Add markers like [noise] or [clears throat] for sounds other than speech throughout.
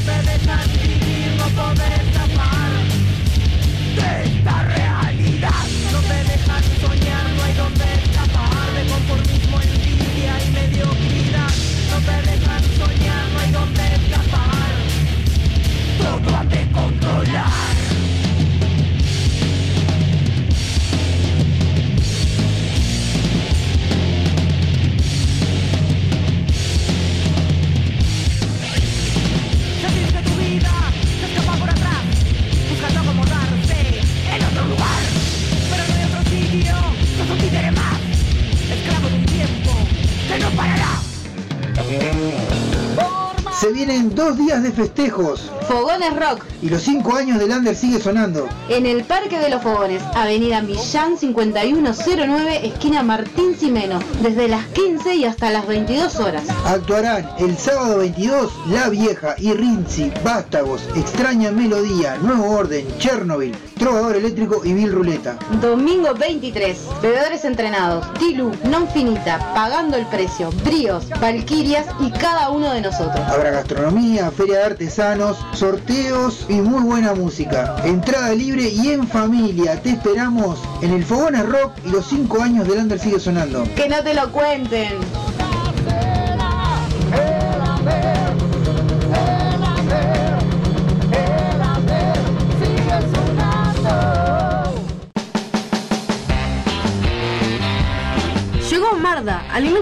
No te dejan vivir, no poder escapar de esta vienen dos días de festejos Fogones Rock, y los cinco años de Lander sigue sonando. en el Parque de los Fogones, Avenida Millán 5109, esquina Martín Simeno, desde las 15 y hasta las 22 horas. Actuarán el sábado 22 La Vieja y Rinzi, Vástagos, Extraña Melodía, Nuevo Orden, Chernobyl, Trovador Eléctrico y Bill Ruleta. Domingo 23, bebedores entrenados, Tilu, Non Finita, Pagando el Precio, Bríos, Valquirias y cada uno de nosotros. Habrá gastronomía, feria de artesanos, sorteos y muy buena música. Entrada libre y en familia. Te esperamos en el Fogones Rock y los cinco años de Lander sigue sonando. Que no te lo cuenten.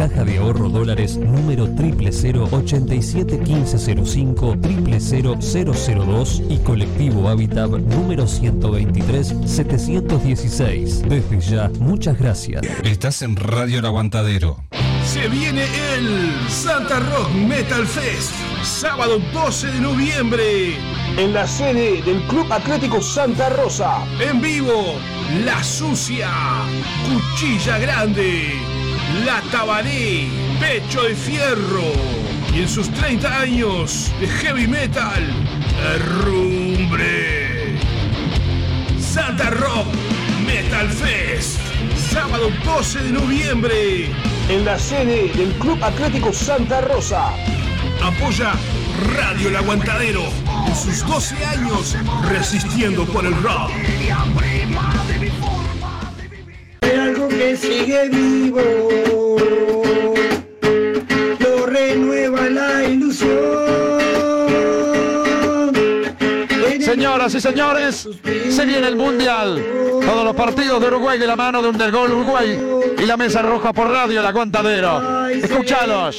Caja de Ahorro Dólares número 000 871505 00002 y Colectivo Habitat número 123 716. Desde ya, muchas gracias. Estás en Radio El Aguantadero. Se viene el Santa Rock Metal Fest, sábado 12 de noviembre, En la sede del Club Atlético Santa Rosa. en vivo, La Sucia, Cuchilla Grande, La Tabaré, Pecho de Fierro, y en sus 30 años de heavy metal, Herrumbre. Santa Rock Metal Fest, sábado 12 de noviembre. En la sede del Club Atlético Santa Rosa. Apoya Radio El Aguantadero en sus 12 años resistiendo por el rock. Que sigue vivo, lo renueva la ilusión. Señoras y señores, se viene el Mundial. Todos los partidos de Uruguay de la mano de un del gol Uruguay y la mesa roja por radio El Aguantadero. Escuchalos.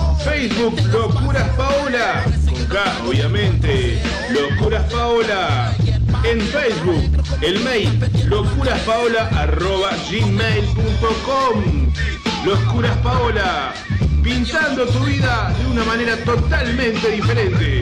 Facebook Locuras Paola. Con K obviamente. Locuras Paola. En Facebook el mail locuraspaola@gmail.com Locuras Paola pintando tu vida de una manera totalmente diferente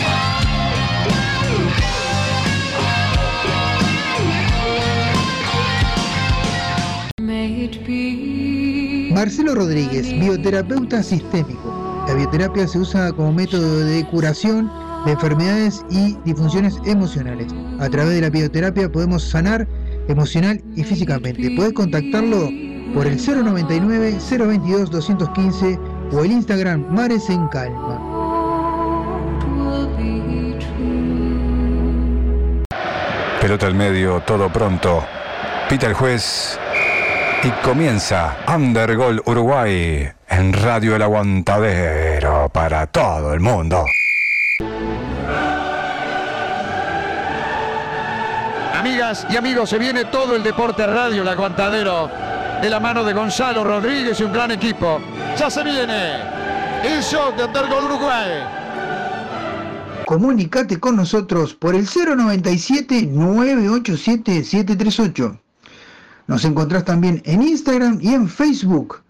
Marcelo Rodríguez, bioterapeuta sistémico. La bioterapia se usa como método de curación de enfermedades y disfunciones emocionales. A través de la bioterapia podemos sanar emocional y físicamente. Puedes contactarlo por el 099 022 215 o el Instagram Mares en Calma. Pelota al medio, todo pronto. Pita el juez y comienza Undergol Uruguay en Radio El Aguantadero para todo el mundo. Amigas y amigos, se viene todo el deporte radio, el aguantadero, de la mano de Gonzalo Rodríguez y un gran equipo. Ya se viene el show de Undergol Uruguay. Comunicate con nosotros por el 097-987-738. Nos encontrás también en Instagram y en Facebook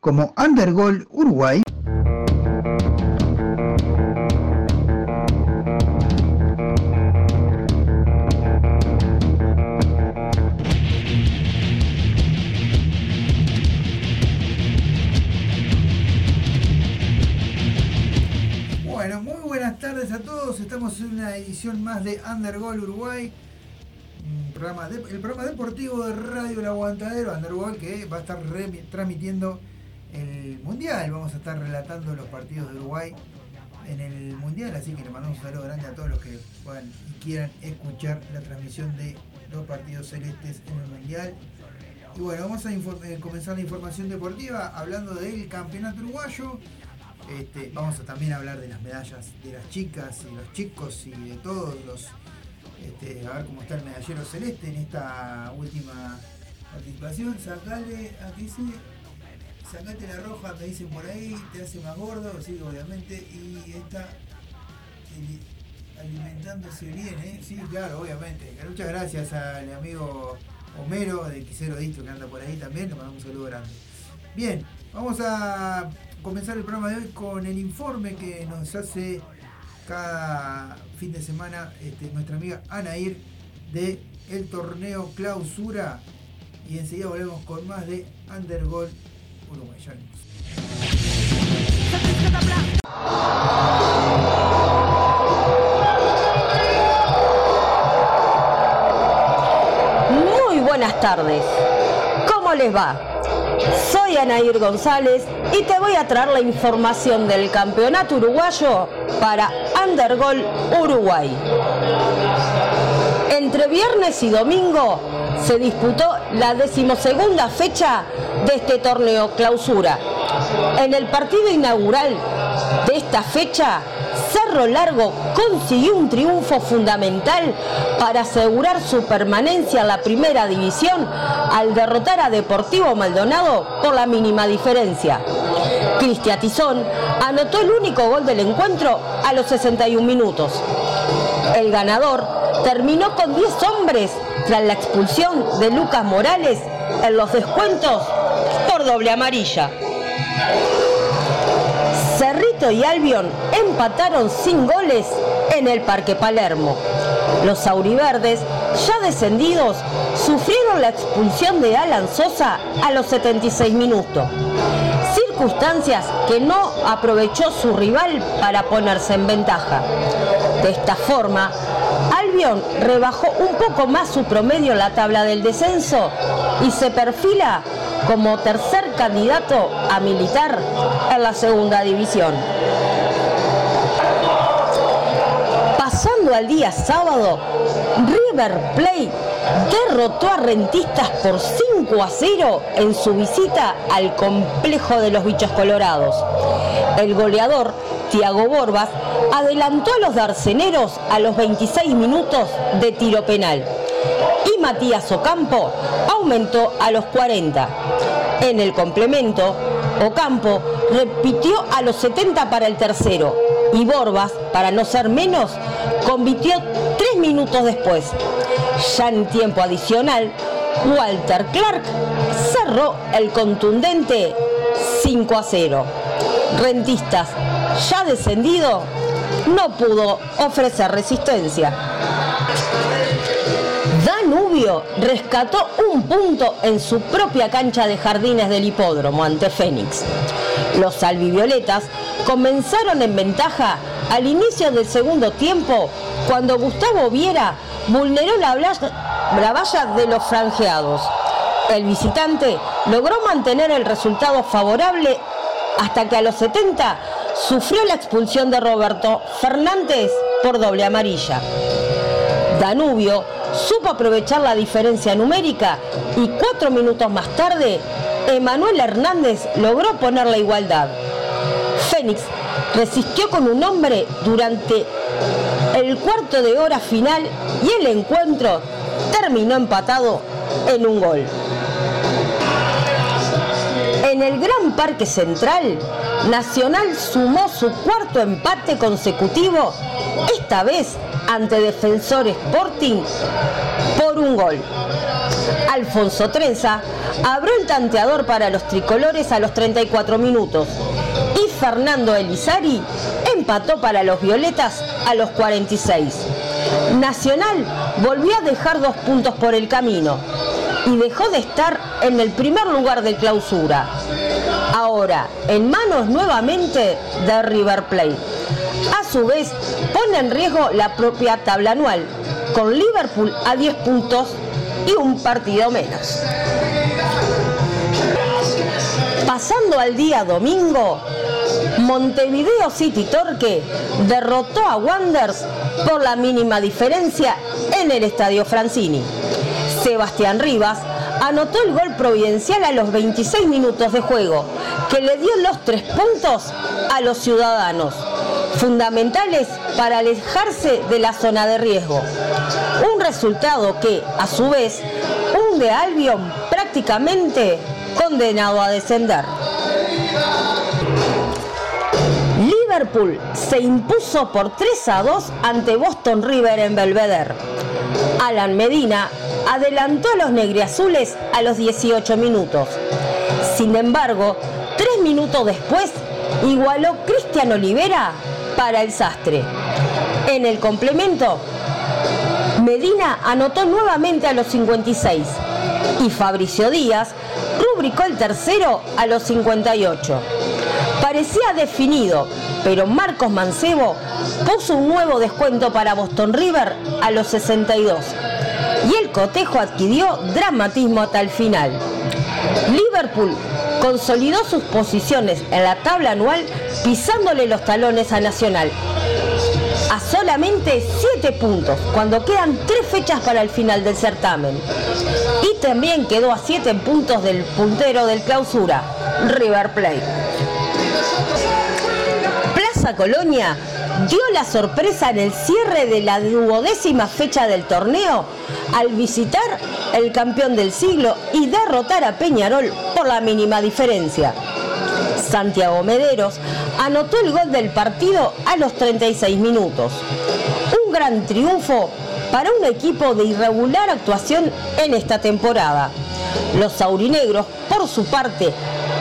como Undergol Uruguay. Bueno, muy buenas tardes a todos. Estamos en una edición más de Undergol Uruguay. El programa deportivo de Radio El Aguantadero, Undergol, que va a estar transmitiendo el Mundial. Vamos a estar relatando los partidos de Uruguay en el Mundial, así que le mandamos un saludo grande a todos los que puedan y quieran escuchar la transmisión de los partidos celestes en el Mundial. Y bueno, vamos a eh, comenzar la información deportiva hablando del campeonato uruguayo. Este, vamos a también hablar de las medallas de las chicas y los chicos y de todos los. Este, a ver cómo está el medallero celeste en esta última participación. Sacale, aquí dice, sacate la roja, me dicen por ahí, te hace más gordo, sí, obviamente, y está alimentándose bien, ¿eh? Sí, claro, obviamente. Muchas gracias al amigo Homero de Quisero Distro que anda por ahí también, le mandamos un saludo grande. Bien, vamos a comenzar el programa de hoy con el informe que nos hace cada fin de semana este, nuestra amiga Anair de el torneo clausura y enseguida volvemos con más de Undergol Uruguay. Ya venimos. Muy buenas tardes. ¿Cómo les va? Soy Anair González y te voy a traer la información del campeonato uruguayo para Undergol Uruguay. Entre viernes y domingo se disputó la decimosegunda fecha de este torneo clausura. En el partido inaugural de esta fecha, Cerro Largo consiguió un triunfo fundamental para asegurar su permanencia en la primera división al derrotar a Deportivo Maldonado por la mínima diferencia. Cristian Tizón anotó el único gol del encuentro a los 61 minutos. El ganador terminó con 10 hombres tras la expulsión de Lucas Morales en los descuentos por doble amarilla. Cerrito y Albion empataron sin goles en el Parque Palermo. Los auriverdes, ya descendidos, sufrieron la expulsión de Alan Sosa a los 76 minutos. Circunstancias que no aprovechó su rival para ponerse en ventaja. De esta forma, Albion rebajó un poco más su promedio en la tabla del descenso y se perfila como tercer candidato a militar en la segunda división. Pasando al día sábado, River Plate derrotó a Rentistas por 5 a 0 en su visita al complejo de los bichos colorados. El goleador, Tiago Borbas, adelantó a los darceneros a los 26 minutos de tiro penal y Matías Ocampo aumentó a los 40. En el complemento, Ocampo repitió a los 70 para el tercero y Borbas, para no ser menos, convirtió tres minutos después. Ya en tiempo adicional, Walter Clark cerró el contundente 5 a 0. Rentistas, ya descendido, no pudo ofrecer resistencia. Danubio rescató un punto en su propia cancha de jardines del hipódromo ante Fénix. Los albivioletas comenzaron en ventaja al inicio del segundo tiempo cuando Gustavo Viera vulneró la, la valla de los franjeados. El visitante logró mantener el resultado favorable hasta que a los 70 sufrió la expulsión de Roberto Fernández por doble amarilla. Danubio supo aprovechar la diferencia numérica y cuatro minutos más tarde, Emanuel Hernández logró poner la igualdad. Fénix resistió con un hombre durante el cuarto de hora final y el encuentro terminó empatado en un gol. En el Gran Parque Central, Nacional sumó su cuarto empate consecutivo, esta vez ante Defensor Sporting por un gol. Alfonso Trenza abrió el tanteador para los tricolores a los 34 minutos y Fernando Elizari empató para los violetas a los 46. Nacional volvió a dejar dos puntos por el camino y dejó de estar en el primer lugar de clausura. Ahora, en manos nuevamente de River Plate. A su vez, pone en riesgo la propia tabla anual, con Liverpool a 10 puntos y un partido menos. Pasando al día domingo, Montevideo City Torque derrotó a Wanderers por la mínima diferencia en el Estadio Francini. Sebastián Rivas anotó el gol providencial a los 26 minutos de juego, que le dio los tres puntos a los ciudadanos, fundamentales para alejarse de la zona de riesgo. Un resultado que, a su vez, hunde a Albion prácticamente condenado a descender. Liverpool se impuso por 3 a 2 ante Boston River en Belvedere. Alan Medina adelantó a los negriazules a los 18 minutos. Sin embargo, tres minutos después igualó Cristian Olivera para el sastre. En el complemento, Medina anotó nuevamente a los 56 y Fabricio Díaz rubricó el tercero a los 58. Parecía definido, pero Marcos Mancebo puso un nuevo descuento para Boston River a los 62 y el cotejo adquirió dramatismo hasta el final. Liverpool consolidó sus posiciones en la tabla anual pisándole los talones a Nacional. A solamente 7 puntos, cuando quedan 3 fechas para el final del certamen. Y también quedó a 7 puntos del puntero del clausura, River Plate. Colonia dio la sorpresa en el cierre de la duodécima fecha del torneo al visitar el campeón del siglo y derrotar a Peñarol por la mínima diferencia. Santiago Mederos anotó el gol del partido a los 36 minutos. Un gran triunfo para un equipo de irregular actuación en esta temporada. Los aurinegros, por su parte,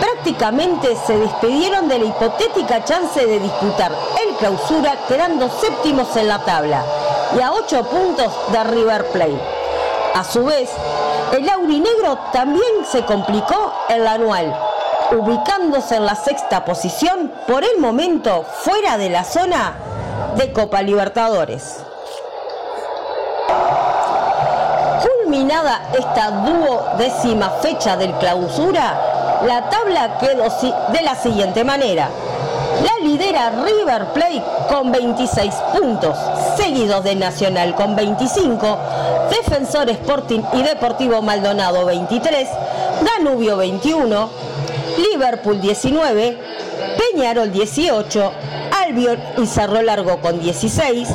prácticamente se despidieron de la hipotética chance de disputar el clausura quedando séptimos en la tabla y a 8 puntos de River Plate. A su vez, el aurinegro también se complicó en la anual, ubicándose en la sexta posición por el momento fuera de la zona de Copa Libertadores. Culminada esta duodécima fecha del clausura, la tabla quedó de la siguiente manera. La lidera River Plate con 26 puntos, seguidos de Nacional con 25, Defensor Sporting y Deportivo Maldonado 23, Danubio 21, Liverpool 19, Peñarol 18, Albion y Cerro Largo con 16,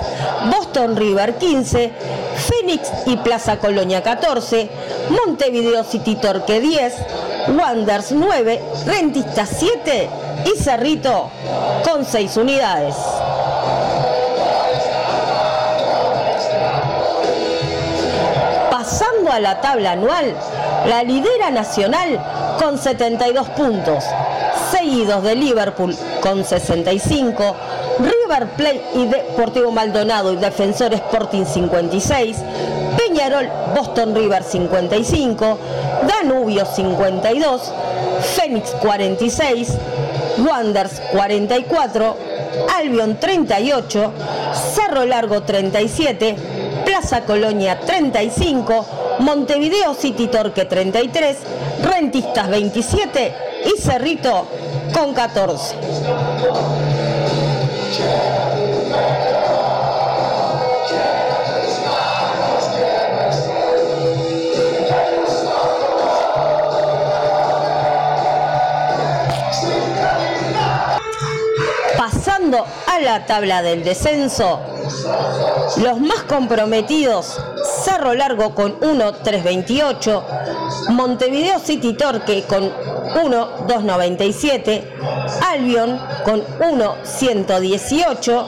Boston River 15, Phoenix y Plaza Colonia 14, Montevideo City Torque 10, Wanders 9, Rentistas 7 y Cerrito con 6 unidades. Pasando a la tabla anual, la lidera Nacional con 72 puntos, seguidos de Liverpool con 65, River Plate y Deportivo Maldonado y Defensor Sporting 56, Peñarol Boston River 55, Danubio 52, Fénix 46, Wanders 44, Albion 38, Cerro Largo 37, Plaza Colonia 35, Montevideo City Torque 33, Rentistas 27 y Cerrito con 14. Pasando a la tabla del descenso, los más comprometidos, Cerro Largo con 1.328, Montevideo City Torque con 1.297, Albion con 1.118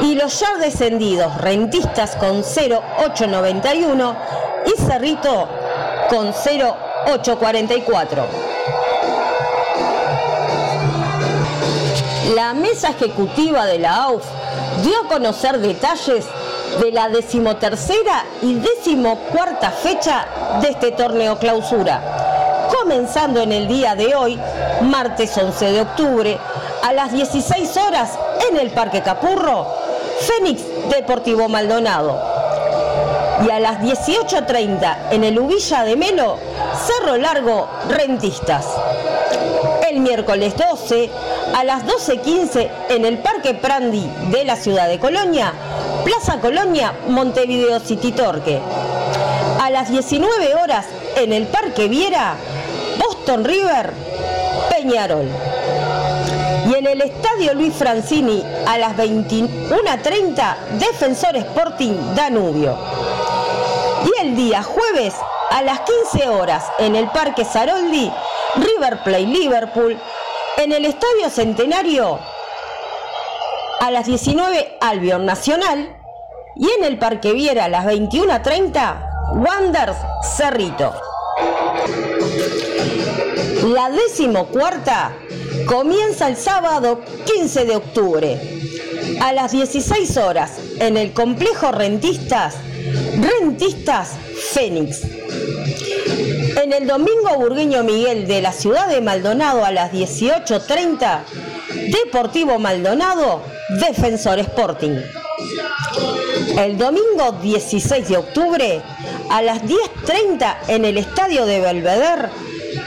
y los ya descendidos Rentistas con 0.891 y Cerrito con 0.844. La mesa ejecutiva de la AUF dio a conocer detalles de la decimotercera y decimocuarta fecha de este torneo clausura, comenzando en el día de hoy, martes 11 de octubre, a las 16 horas en el Parque Capurro, Fénix Deportivo Maldonado. Y a las 18.30 en el Ubilla de Melo, Cerro Largo Rentistas. El miércoles 12 a las 12.15 en el Parque Prandi de la ciudad de Colonia, Plaza Colonia, Montevideo City Torque. A las 19 horas en el Parque Viera, Boston River, Peñarol. Y en el Estadio Luis Francini a las 21.30, Defensor Sporting Danubio. Y el día jueves a las 15 horas en el Parque Saroldi, River Plate Liverpool, en el Estadio Centenario a las 19 Albion Nacional y en el Parque Viera a las 21.30 Wanders Cerrito. La decimocuarta comienza el sábado 15 de octubre a las 16 horas en el complejo Rentistas, Rentistas Fénix. En el domingo Burgueño Miguel de la ciudad de Maldonado a las 18.30, Deportivo Maldonado, Defensor Sporting. El domingo 16 de octubre a las 10.30 en el estadio de Belvedere,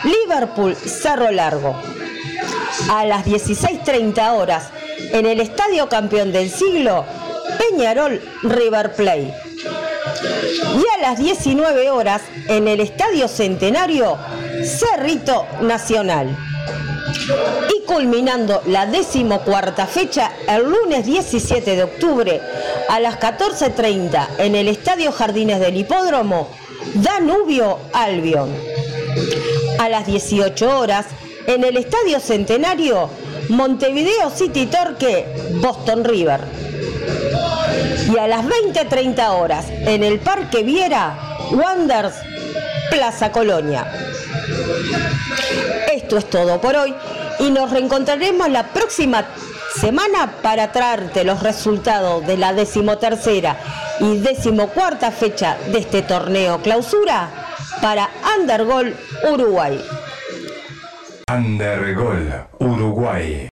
Liverpool Cerro Largo. A las 16.30 horas en el estadio campeón del siglo, Peñarol River Plate. Y a las 19 horas en el estadio centenario, Cerrito Nacional. Y culminando la decimocuarta fecha, el lunes 17 de octubre a las 14.30 en el Estadio Jardines del Hipódromo, Danubio Albion. A las 18 horas en el Estadio Centenario, Montevideo City Torque, Boston River. Y a las 20.30 horas en el Parque Viera, Wanders, Plaza Colonia. Esto es todo por hoy y nos reencontraremos la próxima semana para traerte los resultados de la decimotercera y decimocuarta fecha de este torneo clausura para Undergol Uruguay. Undergol Uruguay.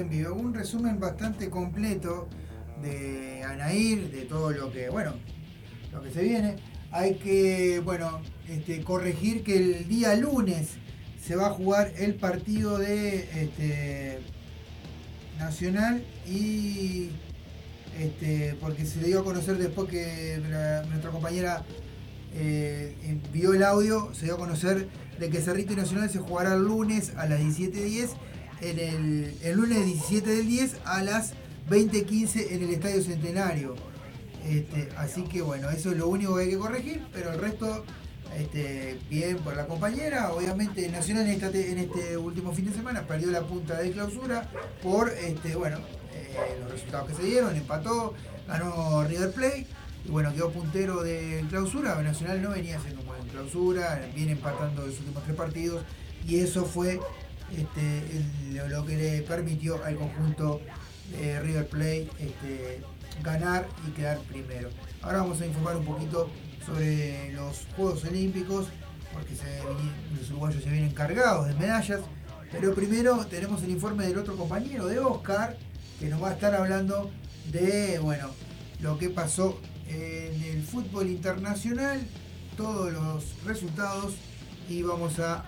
En vivo. Un resumen bastante completo de Anair, de todo lo que, bueno, lo que se viene. Hay que, bueno, este, corregir que el día lunes se va a jugar el partido de este, Nacional y este, porque se dio a conocer después que nuestra compañera eh, envió el audio, se dio a conocer de que Cerrito y Nacional se jugará el lunes a las 17.10, en el, el lunes 17 del 10 a las 20.15 en el Estadio Centenario. Este, así que bueno, eso es lo único que hay que corregir, pero el resto, este, bien por la compañera. Obviamente Nacional en, esta te- en este último fin de semana perdió la punta de clausura por este, bueno, eh, los resultados que se dieron, empató, ganó River Plate. Y bueno, quedó puntero de clausura. Nacional no venía haciendo un buen clausura, viene empatando los últimos tres partidos. Y eso fue este, lo, que le permitió al conjunto de River Plate este, ganar y quedar primero. Ahora vamos a informar un poquito sobre los Juegos Olímpicos, porque los uruguayos se vienen cargados de medallas. Pero primero tenemos el informe del otro compañero, de Oscar, que nos va a estar hablando de bueno, lo que pasó en el fútbol internacional, todos los resultados y vamos a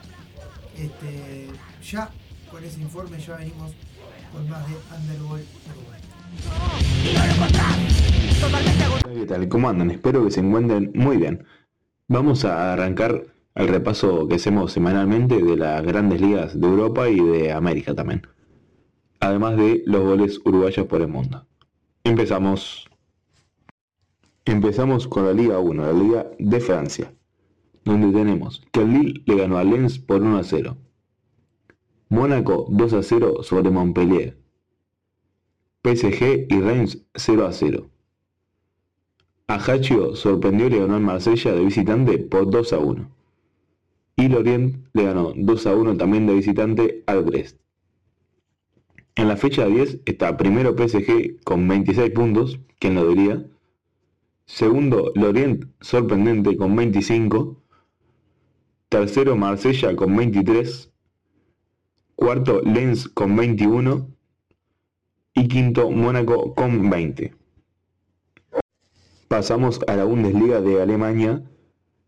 este, ya con ese informe ya venimos con más de Underball Uruguay. ¿Qué tal? ¿Cómo andan? Espero que se encuentren muy bien. Vamos a arrancar el repaso que hacemos semanalmente de las grandes ligas de Europa y de América también. Además de los goles uruguayos por el mundo. Empezamos. Empezamos con la Liga 1, la Liga de Francia, donde tenemos que el Lille le ganó a Lens por 1 a 0. Mónaco 2 a 0 sobre Montpellier. PSG y Reims 0 a 0. Ajaccio sorprendió y le ganó al Marsella de visitante por 2 a 1. Y Lorient le ganó 2 a 1 también de visitante al Brest. En la fecha 10 está primero PSG con 26 puntos, quien lo diría. Segundo Lorient sorprendente con 25. Tercero Marsella con 23. Cuarto Lens con 21. Y quinto Mónaco con 20. Pasamos a la Bundesliga de Alemania,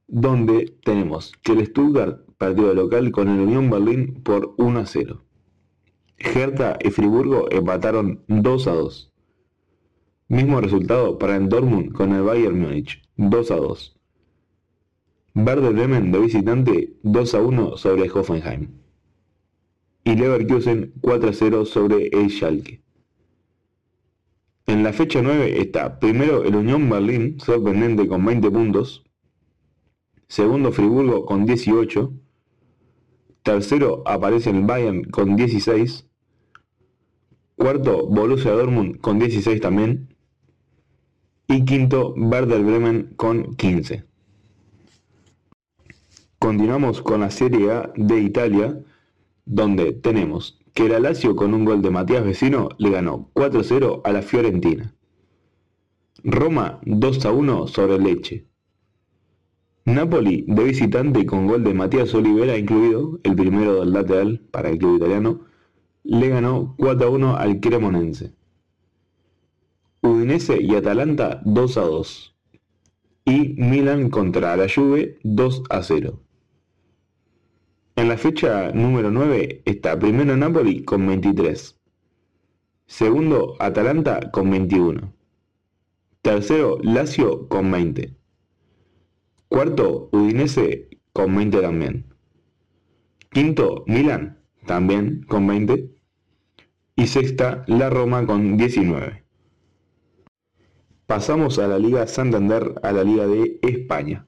donde tenemos que el Stuttgart perdió de local con el Unión Berlín por 1 a 0. Hertha y Friburgo empataron 2 a 2. Mismo resultado para el Dortmund con el Bayern Múnich, 2 a 2. Werder Bremen de visitante 2 a 1 sobre Hoffenheim. Y Leverkusen 4 a 0 sobre el Schalke. En la fecha 9 está primero el Unión Berlín, sorprendente con 20 puntos. Segundo Friburgo con 18. Tercero aparece el Bayern con 16. Cuarto, Borussia Dortmund con 16 también. Y quinto, Werder Bremen con 15. Continuamos con la Serie A de Italia, donde tenemos que el Lazio con un gol de Matías Vecino le ganó 4-0 a la Fiorentina. Roma 2-1 sobre Leche. Napoli de visitante con gol de Matías Olivera incluido, el primero del lateral para el club italiano, le ganó 4-1 al Cremonense. Udinese y Atalanta 2-2. Y Milan contra la Juve 2-0. En la fecha número 9 está primero Napoli con 23. Segundo Atalanta con 21. Tercero Lazio con 20. Cuarto Udinese con 20 también. Quinto Milan también con 20. Y sexta la Roma con 19. Pasamos a la Liga Santander, a la Liga de España,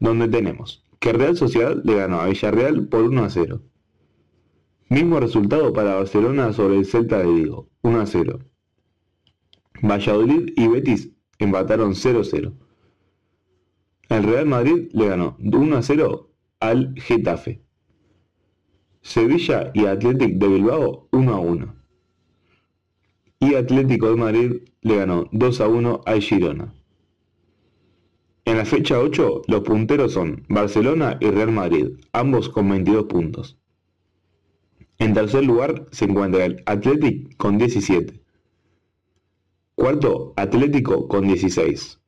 donde tenemos que Real Sociedad le ganó a Villarreal por 1 a 0. Mismo resultado para Barcelona sobre el Celta de Vigo, 1 a 0. Valladolid y Betis empataron 0 a 0. El Real Madrid le ganó 1 a 0 al Getafe. Sevilla y Athletic de Bilbao 1 a 1. Y Atlético de Madrid le ganó 2 a 1 al Girona. En la fecha 8, los punteros son Barcelona y Real Madrid, ambos con 22 puntos. En tercer lugar se encuentra el Athletic con 17. Cuarto, Atlético con 16.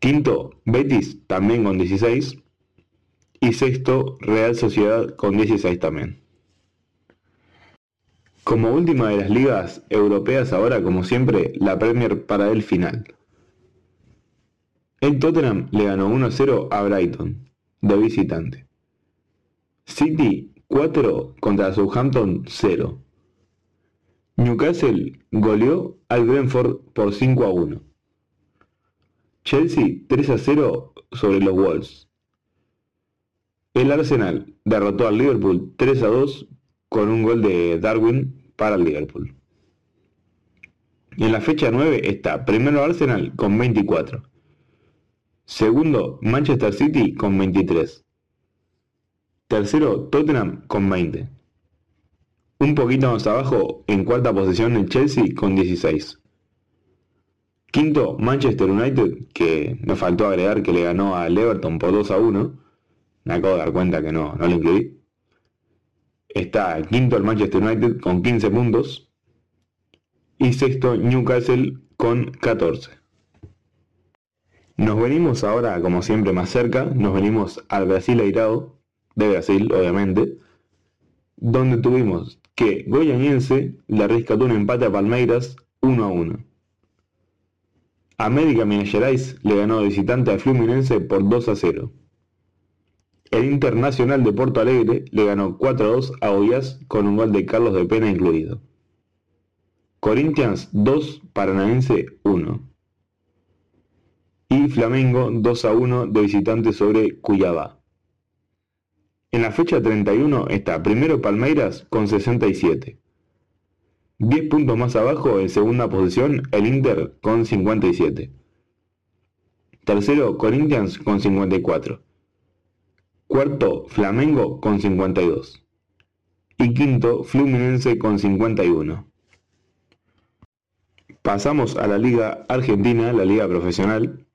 Quinto, Betis también con 16. Y sexto, Real Sociedad con 16 también. Como última de las ligas europeas ahora, como siempre, la Premier para el final. El Tottenham le ganó 1-0 a Brighton, de visitante. City 4 contra Southampton 0. Newcastle goleó al Brentford por 5 a 1. Chelsea 3 a 0 sobre los Wolves. El Arsenal derrotó al Liverpool 3 a 2 con un gol de Darwin para el Liverpool. En la fecha 9 está primero Arsenal con 24. Segundo, Manchester City con 23. Tercero, Tottenham con 20. Un poquito más abajo, en cuarta posición, el Chelsea con 16. Quinto, Manchester United, que me faltó agregar que le ganó al Everton por 2 a 1. Me acabo de dar cuenta que no, no lo incluí. Está quinto el Manchester United con 15 puntos. Y sexto, Newcastle con 14. Nos venimos ahora, como siempre, más cerca, nos venimos al Brasil airado, de Brasil, obviamente, donde tuvimos que Goianiense le rescató un empate a Palmeiras 1 a 1. América Minas Gerais le ganó visitante a Fluminense por 2 a 0. El Internacional de Porto Alegre le ganó 4 a 2 a Oias con un gol de Carlos de Pena incluido. Corinthians 2, Paranaense 1 y Flamengo 2 a 1 de visitante sobre Cuyabá. En la fecha 31 está primero Palmeiras con 67. 10 puntos más abajo en segunda posición el Inter con 57. Tercero Corinthians con 54. Cuarto Flamengo con 52. Y quinto Fluminense con 51. Pasamos a la Liga Argentina, la Liga Profesional,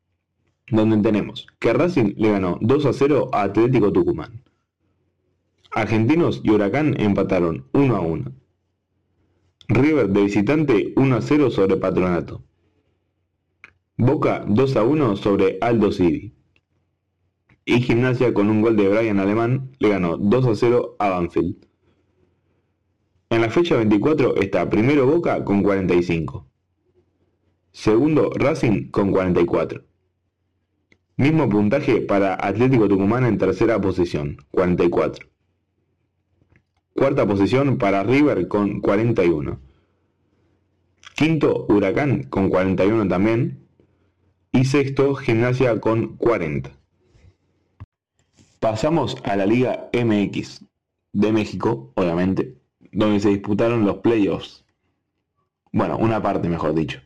donde tenemos que Racing le ganó 2 a 0 a Atlético Tucumán. Argentinos y Huracán empataron 1 a 1. River de visitante 1 a 0 sobre Patronato. Boca 2 a 1 sobre Aldo Civi. Y Gimnasia con un gol de Brian Alemán le ganó 2 a 0 a Banfield. En la fecha 24 está primero Boca con 45. Segundo Racing con 44. Mismo puntaje para Atlético Tucumán en tercera posición, 44. Cuarta posición para River con 41. Quinto, Huracán con 41 también. Y sexto, Gimnasia con 40. Pasamos a la Liga MX de México, obviamente, donde se disputaron los playoffs Bueno, una parte mejor dicho.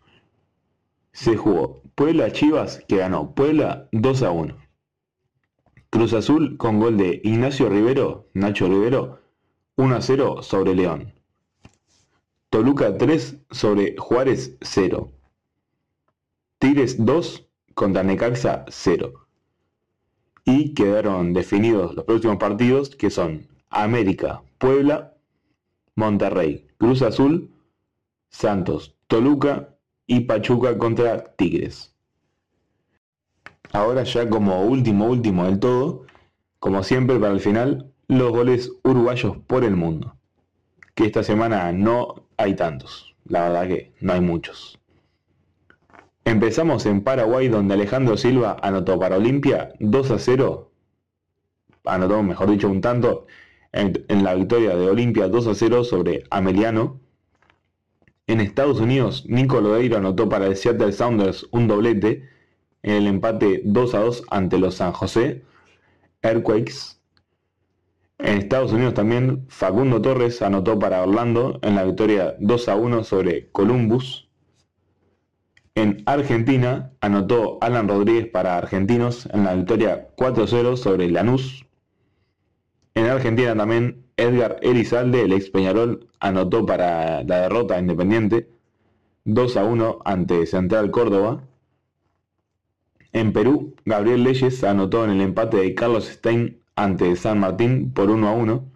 Se jugó Puebla Chivas que ganó Puebla 2 a 1. Cruz Azul con gol de Ignacio Rivero, Nacho Rivero, 1 a 0 sobre León. Toluca 3 sobre Juárez 0. Tigres 2 contra Necaxa 0. Y quedaron definidos los próximos partidos que son América, Puebla, Monterrey, Cruz Azul, Santos, Toluca y Pachuca contra Tigres. Ahora ya como último último del todo, como siempre para el final, los goles uruguayos por el mundo. Que esta semana no hay tantos, la verdad que no hay muchos. Empezamos en Paraguay donde Alejandro Silva anotó para Olimpia 2 a 0, anotó mejor dicho un tanto, en, la victoria de Olimpia 2 a 0 sobre Ameliano. En Estados Unidos, Nico Lodeiro anotó para el Seattle Sounders un doblete en el empate 2 a 2 ante los San José Earthquakes. En Estados Unidos también Facundo Torres anotó para Orlando en la victoria 2 a 1 sobre Columbus. En Argentina anotó Alan Rodríguez para Argentinos en la victoria 4 a 0 sobre Lanús. En Argentina también Edgar Elizalde, el ex Peñarol, anotó para la derrota Independiente 2 a 1 ante Central Córdoba. En Perú, Gabriel Leyes anotó en el empate de Carlos Stein ante San Martín por 1 a 1.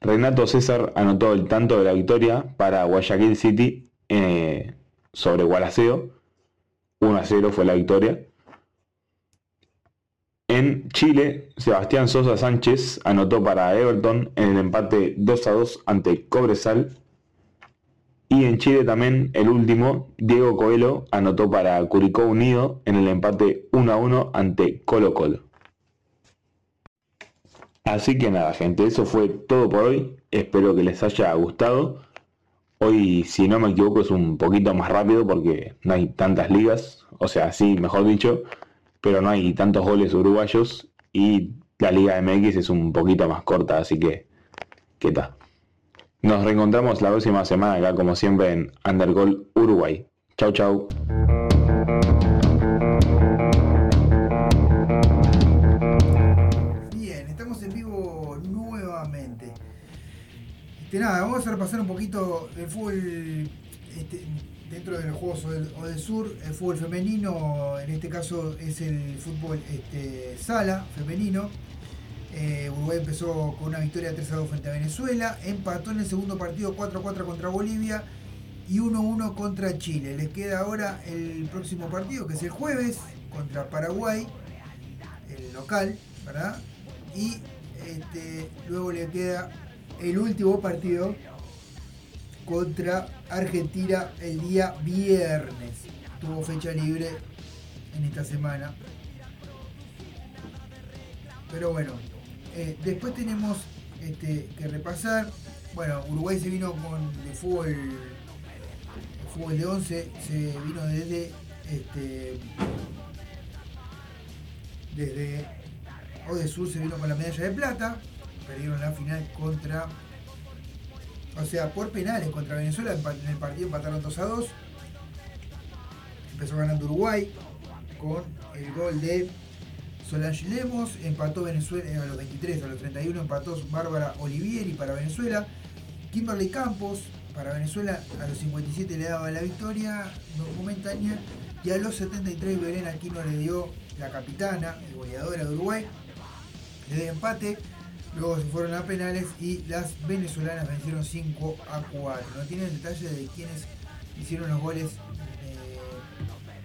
Renato César anotó el tanto de la victoria para Guayaquil City eh, sobre Gualaceo. 1 a 0 fue la victoria. En Chile, Sebastián Sosa Sánchez anotó para Everton en el empate 2 a 2 ante Cobresal. Y en Chile también el último, Diego Coelho, anotó para Curicó Unido en el empate 1 a 1 ante Colo Colo. Así que nada, gente, eso fue todo por hoy. Espero que les haya gustado. Hoy, si no me equivoco, es un poquito más rápido porque no hay tantas ligas. O sea, sí, mejor dicho, pero no hay tantos goles uruguayos y la Liga MX es un poquito más corta, así que, ¿qué tal? Nos reencontramos la próxima semana acá, como siempre, en Undergol Uruguay. Chau, chau. Bien, estamos en vivo nuevamente. Este, nada, vamos a repasar un poquito del fútbol este, dentro de los Juegos del Sur, el fútbol femenino, en este caso es el fútbol este, sala femenino. Eh, Uruguay empezó con una victoria 3 a 2 frente a Venezuela, empató en el segundo partido 4 a 4 contra Bolivia y 1 a 1 contra Chile. Les queda ahora el próximo partido, que es el jueves, contra Paraguay, el local, ¿verdad? Y este, luego le queda el último partido contra Argentina el día viernes. Tuvo fecha libre en esta semana. Pero bueno, eh, después tenemos este, que repasar. Bueno, Uruguay se vino con el fútbol, el fútbol de 11, se vino desde este, desde Ode Sur se vino con la medalla de plata. Perdieron la final contra o sea, por penales contra Venezuela, en el partido empataron 2 a 2. Empezó ganando Uruguay con el gol de Solange Lemos. Empató Venezuela a los 23, a los 31 empató Bárbara Olivieri para Venezuela. Kimberly Campos para Venezuela a los 57 le daba la victoria momentánea. Y a los 73 Belén Aquino le dio la capitana y goleadora de Uruguay. Le dio empate. Luego se fueron a penales y las venezolanas vencieron 5 a 4. No tienen detalle de quiénes hicieron los goles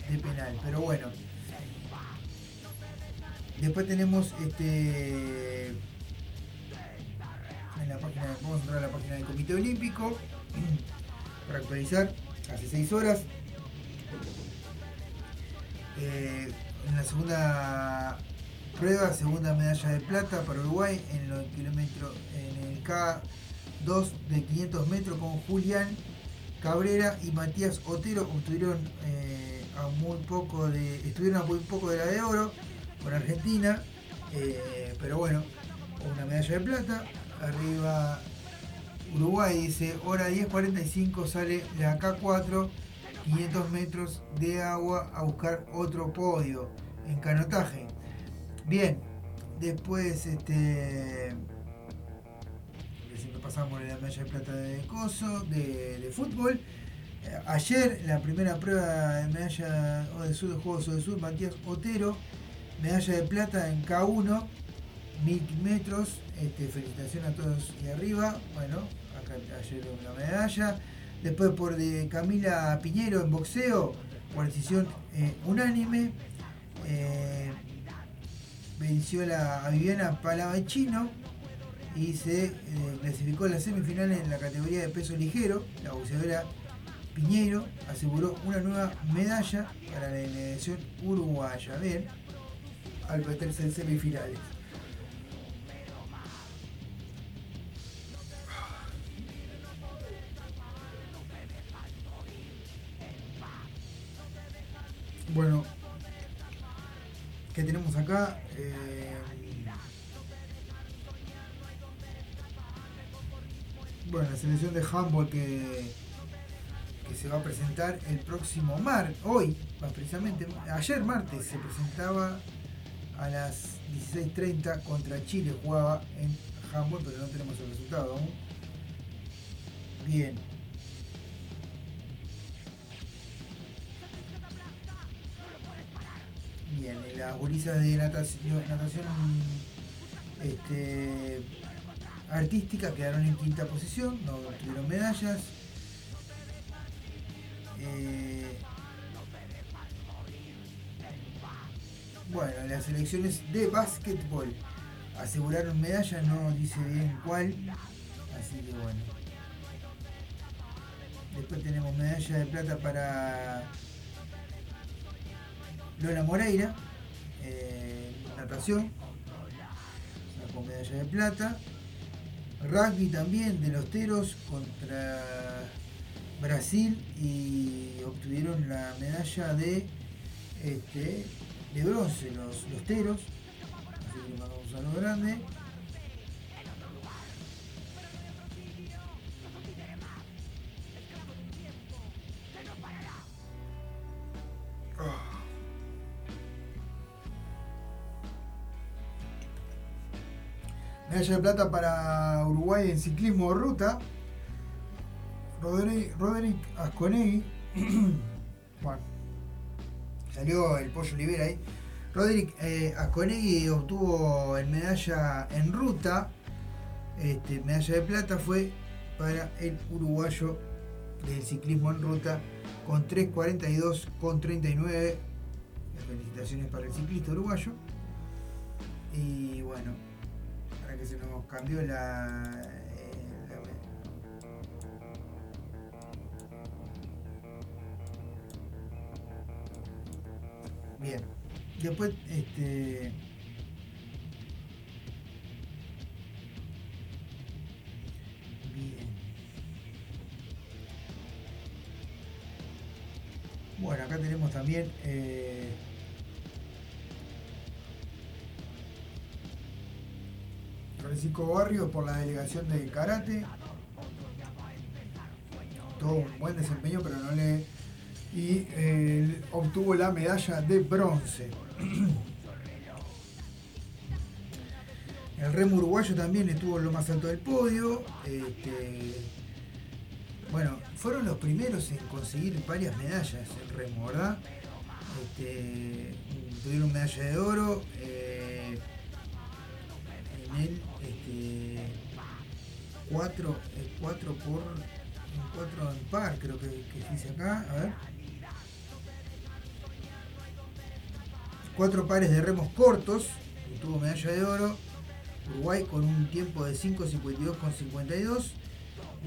de, de penal, pero bueno. Después tenemos este en la página, vamos a entrar a la página del Comité Olímpico [clears throat] para actualizar hace 6 horas. Eh, en la segunda prueba, segunda medalla de plata para Uruguay en los kilómetros en el K2 de 500 metros con Julián Cabrera y Matías Otero obtuvieron eh, a muy poco de estuvieron a muy poco de la de oro con Argentina eh, pero bueno una medalla de plata arriba Uruguay dice, hora 10.45 sale la K4, 500 metros de agua a buscar otro podio en canotaje. Bien, después este pasamos la medalla de plata de coso, de, fútbol. Eh, Ayer la primera prueba de medalla o de sur de Juegos o de Sur, Matías Otero, medalla de plata en K1, 1000 metros. Este, felicitaciones a todos y arriba. Bueno, acá ayer una medalla. Después por de Camila Piñero en boxeo, por decisión eh, unánime. Eh, venció la, a Viviana Palavecino y se eh, clasificó en la semifinal en la categoría de peso ligero. La boxeadora Piñero aseguró una nueva medalla para la delegación uruguaya. Bien, al meterse en semifinales. Bueno, ¿qué tenemos acá? Eh, bueno, la selección de handball que, que se va a presentar el próximo mar, hoy, precisamente, ayer martes se presentaba a las 16.30 contra Chile, jugaba en handball, pero no tenemos el resultado. Bien. Bien, las gurisas de natación, este, artística quedaron en quinta posición, no obtuvieron medallas. Eh, bueno, las selecciones de básquetbol aseguraron medallas, no dice bien cuál, así que bueno. Después tenemos medalla de plata para Lola Moreira, eh, natación, sacó medalla de plata. Rugby también de los Teros contra Brasil y obtuvieron la medalla de, este, de bronce los, los Teros. Así que le mandamos un saludo grande. Medalla de plata para Uruguay en ciclismo ruta. Roderick, Roderick Asconegui. [clears throat] bueno, salió el pollo Olivera ahí. Roderick eh, Asconegui obtuvo el medalla en ruta. Este, medalla de plata fue para el uruguayo del ciclismo en ruta con 3.42 con 39. Felicitaciones para el ciclista uruguayo. Y bueno, que se nos cambió la, eh, Bien. Después, este. Bien. Bueno, acá tenemos también. eh, Francisco Barrios por la delegación de karate. Todo un buen desempeño, pero no le. Y eh, obtuvo la medalla de bronce. El remo uruguayo también estuvo en lo más alto del podio. Este, bueno, fueron los primeros en conseguir varias medallas el remo, ¿verdad? Este, tuvieron medalla de oro. eh, en el este, 4 cuatro por 4 en par creo que, que dice acá a ver. Cuatro pares de remos cortos tuvo medalla de oro Uruguay con un tiempo de 5.52 con 52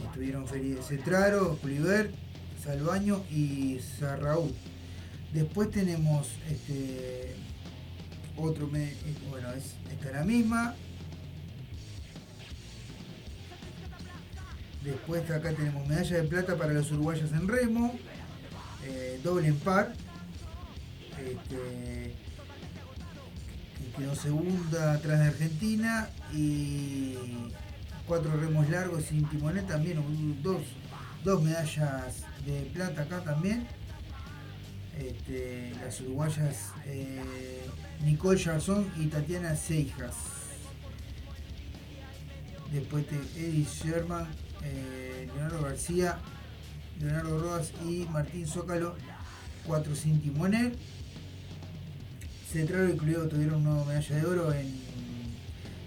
estuvieron Feli- Cetraro, Puliver, Salvaño y Sarraú. Después tenemos este otro me- bueno es esta es la misma Después acá tenemos medalla de plata para los uruguayos en remo, eh, doble en par, este, que quedó segunda atrás de Argentina y cuatro remos largos sin timonel también, dos, dos medallas de plata acá también. Este, las uruguayas eh, Nicole Jarzón y Tatiana Seijas. Después de Eddie Sherman, eh, Leonardo García, Leonardo Rodas y Martín Zócalo, cuatro sin timonel. Centralo y Cluedo tuvieron una medalla de oro en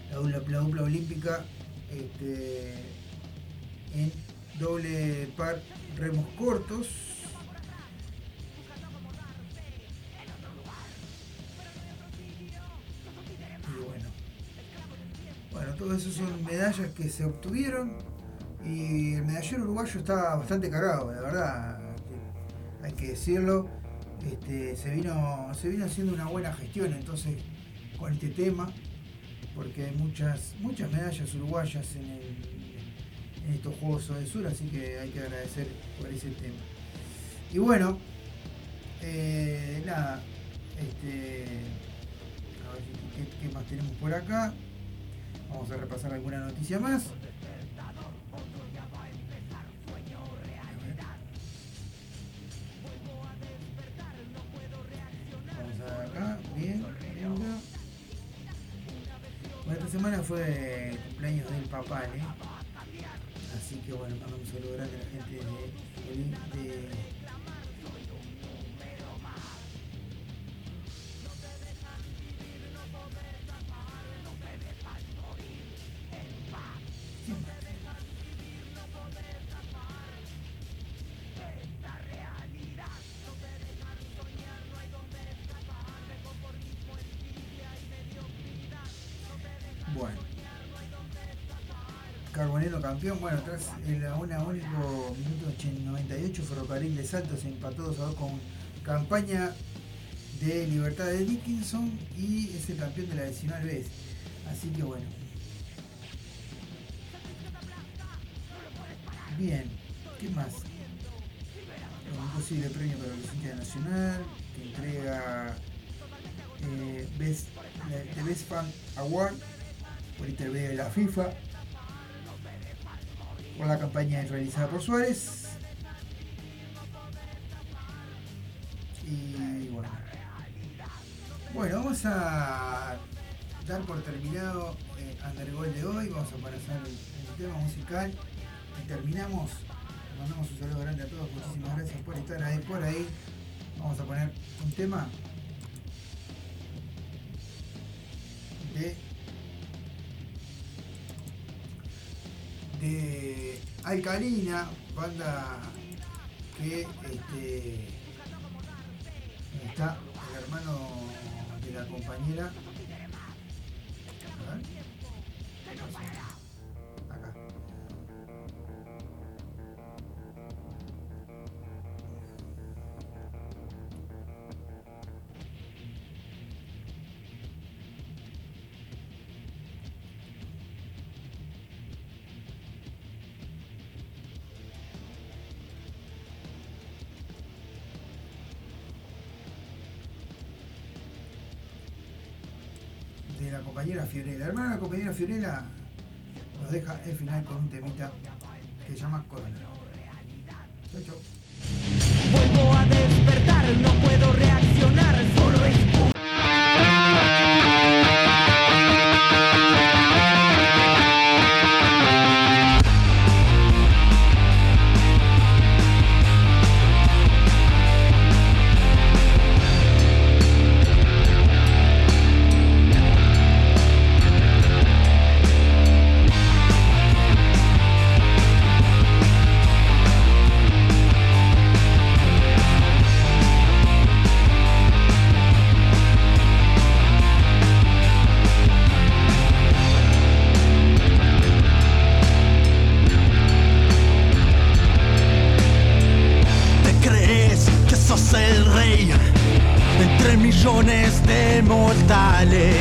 la dupla, la dupla olímpica este, en doble par remos cortos. Y bueno, bueno, todo eso son medallas que se obtuvieron y el medallero uruguayo está bastante cargado, la verdad, hay que decirlo. Este, se, vino, se vino haciendo una buena gestión entonces con este tema, porque hay muchas, muchas medallas uruguayas en, estos Juegos de Sur, así que hay que agradecer por ese tema. Y bueno, eh, nada, este, a ver qué más tenemos por acá. Vamos a repasar alguna noticia más. Fue el cumpleaños del papá, ¿eh? Así que bueno, mandamos un saludo grande a la gente de. Carbonero campeón, bueno, tras el a único minuto 98, Ferrocarril de Salto se empató 2 a 2 con campaña de Libertad de Dickinson y es el campeón de la decimal vez. Así que bueno. Bien, ¿qué más? Un posible premio para la Licencia Nacional que entrega eh, Best, la- The Best Fan Award por intermedio de la FIFA la campaña realizada por Suárez. Y bueno. Bueno vamos a dar por terminado eh, Undergol de hoy. Vamos a pasar el, el tema musical. Y terminamos. Mandamos un saludo grande a todos. Muchísimas gracias por estar ahí por ahí. Vamos a poner un tema de de Alcalina, banda que este, está el hermano de la compañera. Fiorella. La hermana la compañera Fiorella nos deja el final con un temita que se llama Corona. Vuelvo a despertar, Dale.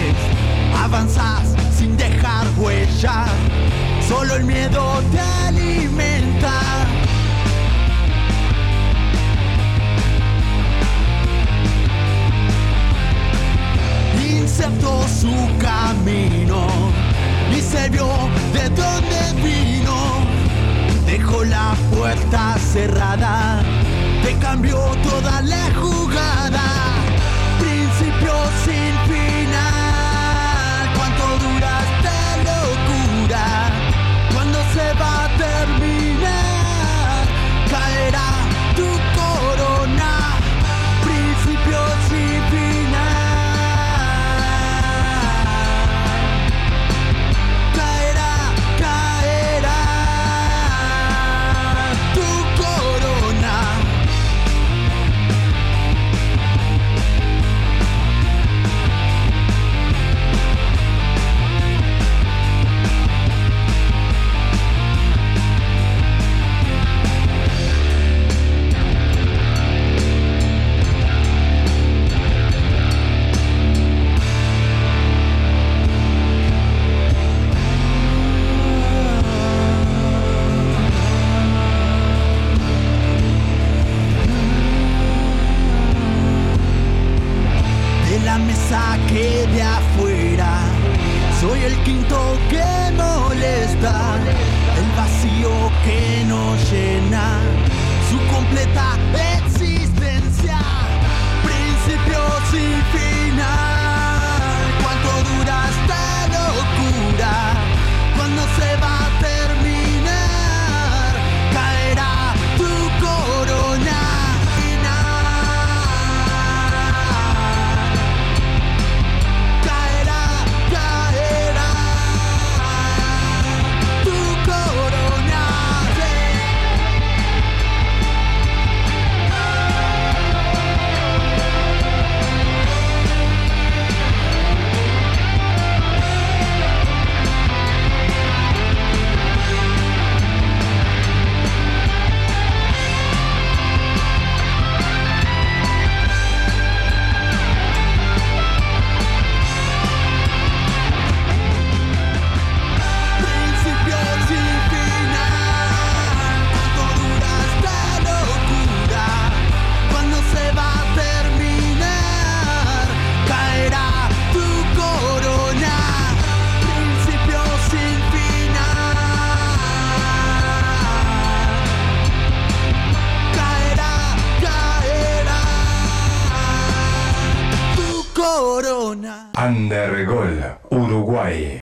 Undergol, Uruguay.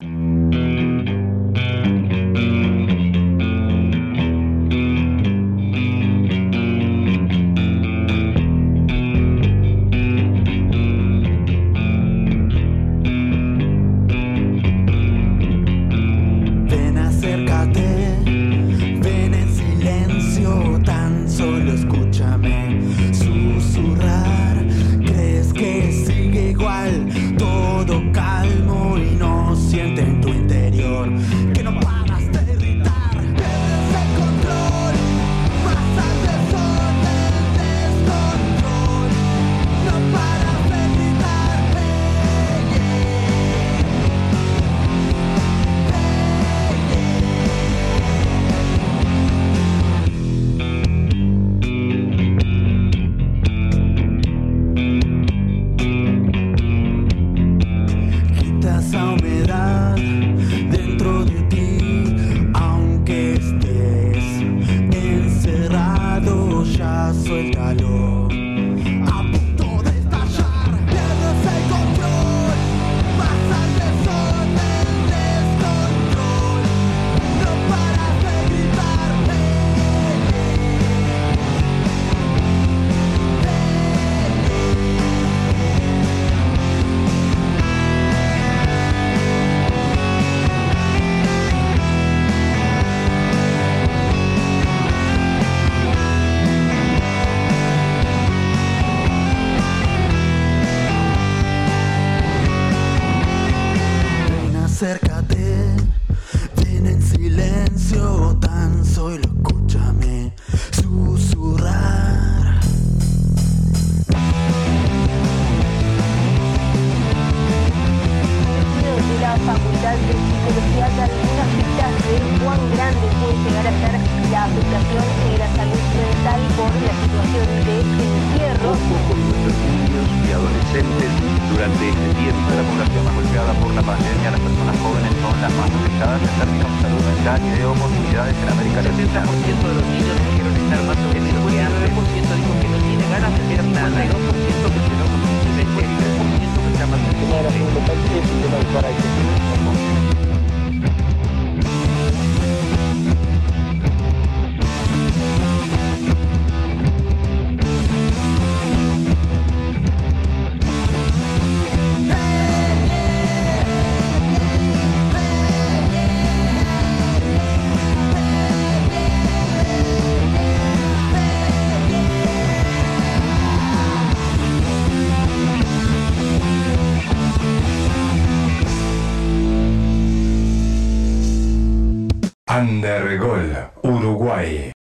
Undergol Uruguay.